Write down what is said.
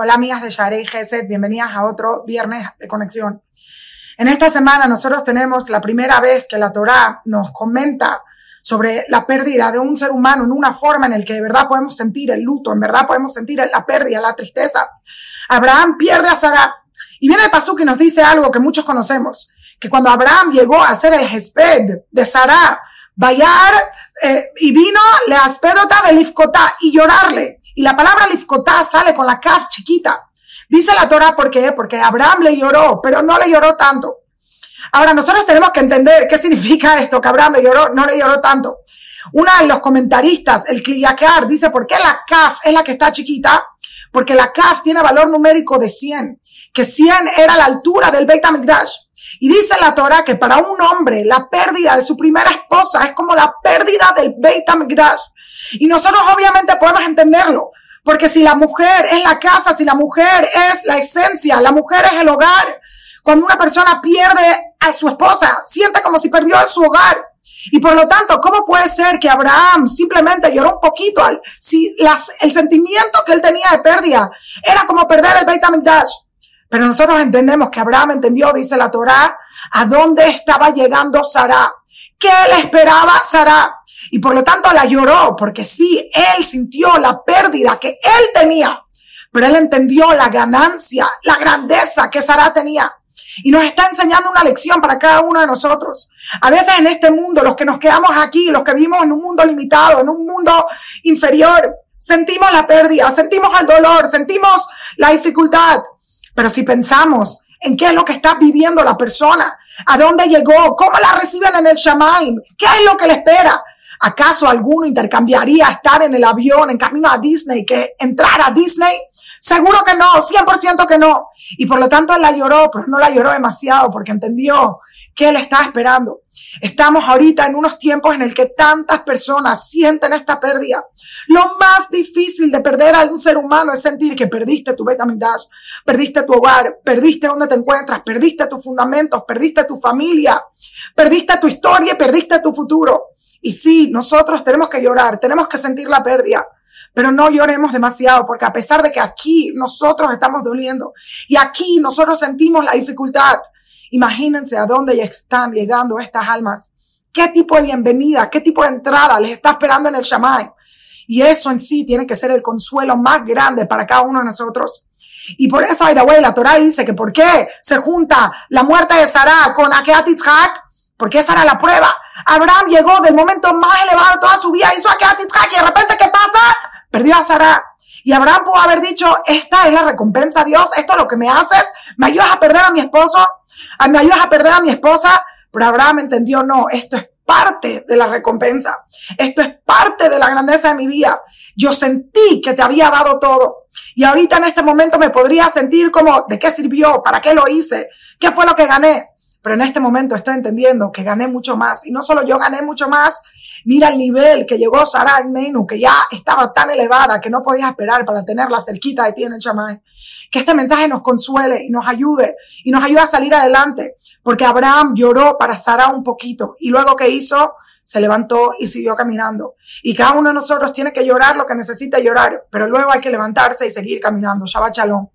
Hola amigas de Sharei Gesed, bienvenidas a otro viernes de conexión. En esta semana nosotros tenemos la primera vez que la Torá nos comenta sobre la pérdida de un ser humano en una forma en la que de verdad podemos sentir el luto, en verdad podemos sentir la pérdida, la tristeza. Abraham pierde a Sara. Y viene el pasú que nos dice algo que muchos conocemos, que cuando Abraham llegó a ser el Hesped de Sara, Bayar, eh, y vino le aspedota de Lifkotá y llorarle. Y la palabra lifkotá sale con la kaf chiquita. Dice la Torah, ¿por qué? Porque Abraham le lloró, pero no le lloró tanto. Ahora, nosotros tenemos que entender qué significa esto, que Abraham le lloró, no le lloró tanto. Uno de los comentaristas, el Kliyakar, dice, ¿por qué la kaf es la que está chiquita? Porque la kaf tiene valor numérico de 100, que 100 era la altura del Beit HaMikdash. Y dice la Torah que para un hombre la pérdida de su primera esposa es como la pérdida del Beit HaMikdash. Y nosotros obviamente podemos entenderlo, porque si la mujer es la casa, si la mujer es la esencia, la mujer es el hogar, cuando una persona pierde a su esposa, siente como si perdió su hogar. Y por lo tanto, ¿cómo puede ser que Abraham simplemente lloró un poquito al, si las, el sentimiento que él tenía de pérdida era como perder el Beit HaMikdash? Pero nosotros entendemos que Abraham entendió, dice la Torá, a dónde estaba llegando Sara. ¿Qué le esperaba Sara? Y por lo tanto la lloró, porque sí, él sintió la pérdida que él tenía, pero él entendió la ganancia, la grandeza que Sara tenía. Y nos está enseñando una lección para cada uno de nosotros. A veces en este mundo, los que nos quedamos aquí, los que vivimos en un mundo limitado, en un mundo inferior, sentimos la pérdida, sentimos el dolor, sentimos la dificultad. Pero si pensamos en qué es lo que está viviendo la persona, a dónde llegó, cómo la reciben en el Shamaim, qué es lo que le espera, ¿Acaso alguno intercambiaría estar en el avión en camino a Disney que entrar a Disney? Seguro que no, 100% que no. Y por lo tanto él la lloró, pero no la lloró demasiado porque entendió que él estaba esperando. Estamos ahorita en unos tiempos en el que tantas personas sienten esta pérdida. Lo más difícil de perder a un ser humano es sentir que perdiste tu dash, perdiste tu hogar, perdiste donde te encuentras, perdiste tus fundamentos, perdiste tu familia, perdiste tu historia perdiste tu futuro. Y sí, nosotros tenemos que llorar, tenemos que sentir la pérdida, pero no lloremos demasiado, porque a pesar de que aquí nosotros estamos doliendo y aquí nosotros sentimos la dificultad, imagínense a dónde están llegando estas almas. ¿Qué tipo de bienvenida, qué tipo de entrada les está esperando en el Shamay? Y eso en sí tiene que ser el consuelo más grande para cada uno de nosotros. Y por eso, way, la Torah dice que por qué se junta la muerte de Sarah con Akeat porque esa era la prueba. Abraham llegó del momento más elevado de toda su vida, hizo a y de repente, ¿qué pasa? Perdió a Sara. Y Abraham pudo haber dicho, esta es la recompensa, Dios, esto es lo que me haces, me ayudas a perder a mi esposo, me ayudas a perder a mi esposa, pero Abraham entendió, no, esto es parte de la recompensa, esto es parte de la grandeza de mi vida. Yo sentí que te había dado todo. Y ahorita en este momento me podría sentir como, ¿de qué sirvió? ¿Para qué lo hice? ¿Qué fue lo que gané? Pero en este momento estoy entendiendo que gané mucho más. Y no solo yo gané mucho más, mira el nivel que llegó Sara Menú, que ya estaba tan elevada que no podía esperar para tenerla cerquita de ti en el chamán. Que este mensaje nos consuele y nos ayude y nos ayude a salir adelante. Porque Abraham lloró para Sara un poquito y luego que hizo, se levantó y siguió caminando. Y cada uno de nosotros tiene que llorar lo que necesita llorar, pero luego hay que levantarse y seguir caminando. Shabbat Shalom.